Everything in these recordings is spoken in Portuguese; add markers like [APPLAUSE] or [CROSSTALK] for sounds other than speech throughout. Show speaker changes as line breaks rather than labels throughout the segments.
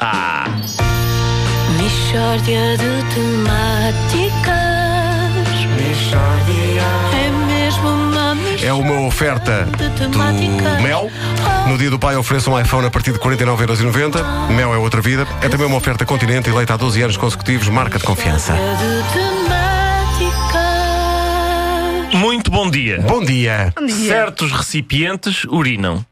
Ah,
de temáticas. É mesmo uma mishória
É uma oferta
de
do. Mel. No dia do pai ofereço um iPhone a partir de 49,90€. Mel é outra vida. É também uma oferta Continente eleita há 12 anos consecutivos, marca de confiança.
Mishória de temáticas.
muito bom dia.
Bom dia.
Certos recipientes urinam.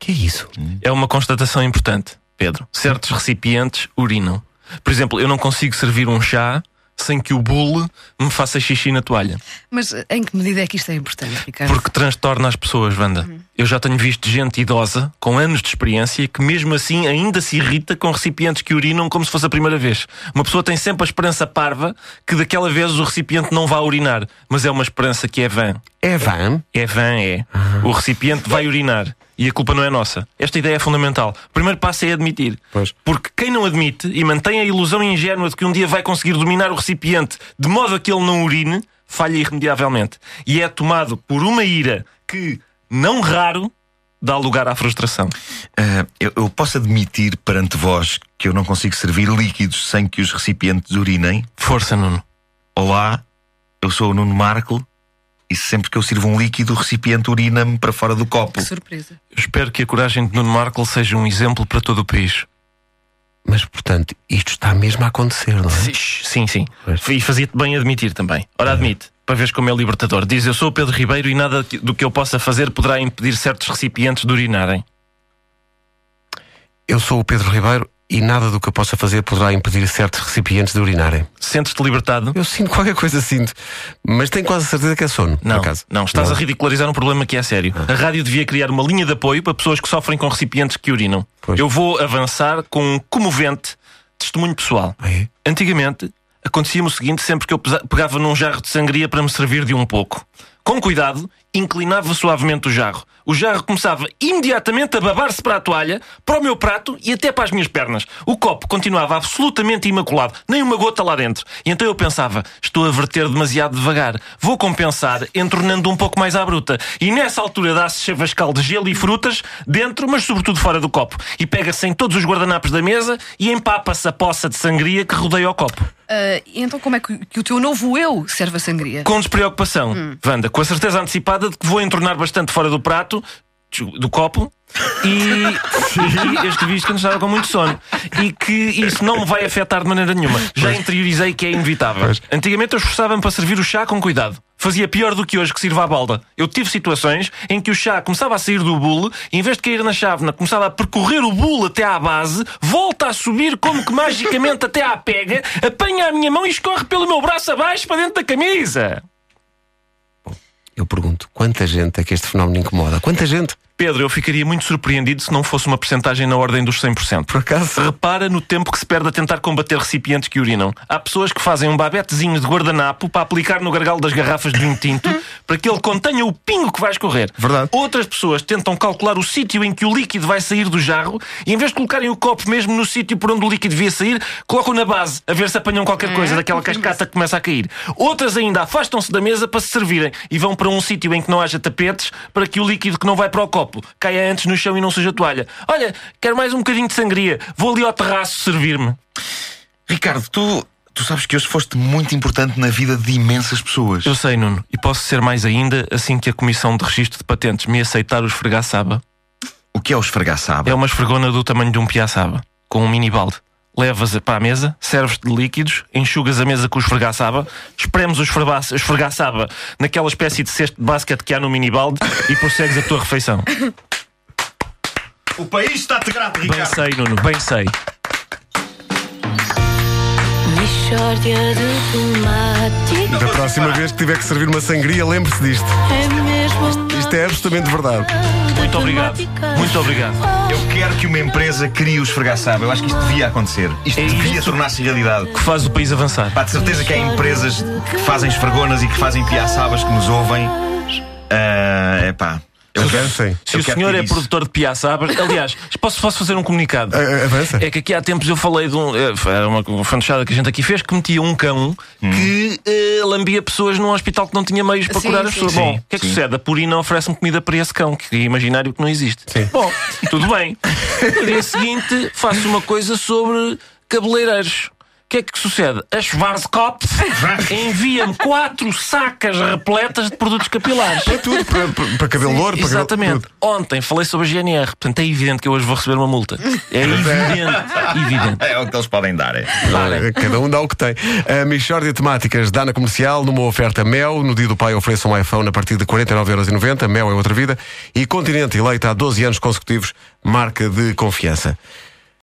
Que é isso?
É uma constatação importante, Pedro. Certos recipientes urinam. Por exemplo, eu não consigo servir um chá sem que o bule me faça xixi na toalha.
Mas eh, em que medida é que isto é importante, Ricardo?
Porque transtorna as pessoas, Wanda. Eu já tenho visto gente idosa, com anos de experiência, que mesmo assim ainda se irrita com recipientes que urinam como se fosse a primeira vez. Uma pessoa tem sempre a esperança parva que daquela vez o recipiente não vá urinar. Mas é uma esperança que é vã.
É van?
É vã, é. O recipiente vai urinar. E a culpa não é nossa. Esta ideia é fundamental. O primeiro passo é admitir.
Pois.
Porque quem não admite e mantém a ilusão ingênua de que um dia vai conseguir dominar o recipiente de modo a que ele não urine, falha irremediavelmente. E é tomado por uma ira que, não raro, dá lugar à frustração.
Ah, eu, eu posso admitir perante vós que eu não consigo servir líquidos sem que os recipientes urinem.
Força, Nuno.
Olá, eu sou o Nuno Marco e sempre que eu sirvo um líquido, o recipiente urina-me para fora do copo.
Que surpresa.
Eu espero que a coragem de Nuno Markle seja um exemplo para todo o país.
Mas, portanto, isto está mesmo a acontecer, não é?
Sim, sim. sim. E fazia-te bem admitir também. Ora, admite, para veres como é libertador. Diz: Eu sou o Pedro Ribeiro e nada do que eu possa fazer poderá impedir certos recipientes de urinarem.
Eu sou o Pedro Ribeiro e nada do que eu possa fazer poderá impedir certos recipientes de urinarem.
Sentes-te libertado?
Eu sinto qualquer coisa, sinto. Mas tenho quase a certeza que é sono,
Não,
por acaso.
não, estás a ridicularizar um problema que é sério. A rádio devia criar uma linha de apoio para pessoas que sofrem com recipientes que urinam.
Pois.
Eu vou avançar com um comovente testemunho pessoal.
Ah, é?
Antigamente, acontecia-me o seguinte sempre que eu pegava num jarro de sangria para me servir de um pouco. Com cuidado, inclinava suavemente o jarro. O jarro começava imediatamente a babar-se para a toalha, para o meu prato e até para as minhas pernas. O copo continuava absolutamente imaculado, nem uma gota lá dentro. E então eu pensava, estou a verter demasiado devagar. Vou compensar entornando um pouco mais à bruta. E nessa altura dá-se chavascal de gelo e frutas dentro, mas sobretudo fora do copo. E pega-se em todos os guardanapos da mesa e empapa-se a poça de sangria que rodeia o copo.
E então como é que, que o teu novo eu serve a sangria?
Com despreocupação, Wanda, com a certeza antecipada de que vou entornar bastante fora do prato, do copo, e, e eu escrevi isto quando estava com muito sono. E que isso não me vai afetar de maneira nenhuma. Já interiorizei que é inevitável. Antigamente eu esforçava-me para servir o chá com cuidado. Fazia pior do que hoje que sirva a balda. Eu tive situações em que o chá começava a sair do bule e em vez de cair na chávena, começava a percorrer o bule até à base, volta a subir como que magicamente até à pega, apanha a minha mão e escorre pelo meu braço abaixo para dentro da camisa.
Eu pergunto, quanta gente é que este fenómeno incomoda? Quanta gente?
Pedro, eu ficaria muito surpreendido se não fosse uma percentagem na ordem dos 100%.
Por acaso?
Repara no tempo que se perde a tentar combater recipientes que urinam. Há pessoas que fazem um babetezinho de guardanapo para aplicar no gargalo das garrafas de vinho tinto [LAUGHS] para que ele contenha o pingo que vai escorrer.
Verdade.
Outras pessoas tentam calcular o sítio em que o líquido vai sair do jarro e em vez de colocarem o copo mesmo no sítio por onde o líquido devia sair, colocam na base a ver se apanham qualquer coisa daquela cascata que começa a cair. Outras ainda afastam-se da mesa para se servirem e vão para um sítio em que não haja tapetes para que o líquido que não vai para o copo caia antes no chão e não seja a toalha. Olha, quero mais um bocadinho de sangria. Vou ali ao terraço servir-me.
Ricardo, tu, tu sabes que hoje foste muito importante na vida de imensas pessoas.
Eu sei, Nuno, e posso ser mais ainda assim que a Comissão de Registro de Patentes me aceitar o esfregaçaba.
O que é o esfregaçaba?
É uma esfregona do tamanho de um piaçaba, com um mini balde. Levas-a para a mesa, serves-te de líquidos, enxugas a mesa com o esfregaçaba, espremes o esfregaçaba naquela espécie de cesto de basquete que há no mini balde e prossegues a tua refeição.
O país está-te grato,
Bem sei, Nuno, bem sei.
Da próxima vez que tiver que servir uma sangria, lembre-se disto. Isto é absolutamente verdade.
Muito obrigado. Muito obrigado.
Eu quero que uma empresa crie o esfregaçaba. Eu acho que isto devia acontecer. Isto
É
devia tornar-se realidade.
Que faz o país avançar.
Pá, de certeza que há empresas que fazem esfregonas e que fazem piaçabas que nos ouvem. É pá.
Avancem.
Se
Eu
o senhor é
isso.
produtor de piaçabas, aliás, posso, posso fazer um comunicado?
A- Avança.
É que aqui há tempos eu falei de um. eh, Era uma, fantochada que a gente aqui fez que metia um cão
Hum.
que eh, lambia pessoas num hospital que não tinha meios para
Sim,
curar as
sim,
pessoas.
sim.
Bom, o que é que
Sim.
sucede? A Purina oferece-me comida para esse cão, que é imaginário que não existe.
Sim.
Bom, tudo bem. [LAUGHS] No dia seguinte faço uma coisa sobre cabeleireiros. O que é que sucede? A Schwarzkopf [LAUGHS] envia-me quatro sacas repletas de produtos capilares.
Para tudo, para, para, para cabelo louro, para cabelo-
Exatamente.
tudo.
Ontem falei sobre a GNR, portanto é evidente que eu hoje vou receber uma multa. É evidente, [LAUGHS] evidente.
É o que eles podem dar. É.
Eh, Cada um dá o que tem. A Michórdia de Temáticas dá na comercial numa oferta Mel. No dia do pai ofereça um iPhone a partir de 49,90€. Mel é outra vida. E Continente eleita há 12 anos consecutivos marca de confiança.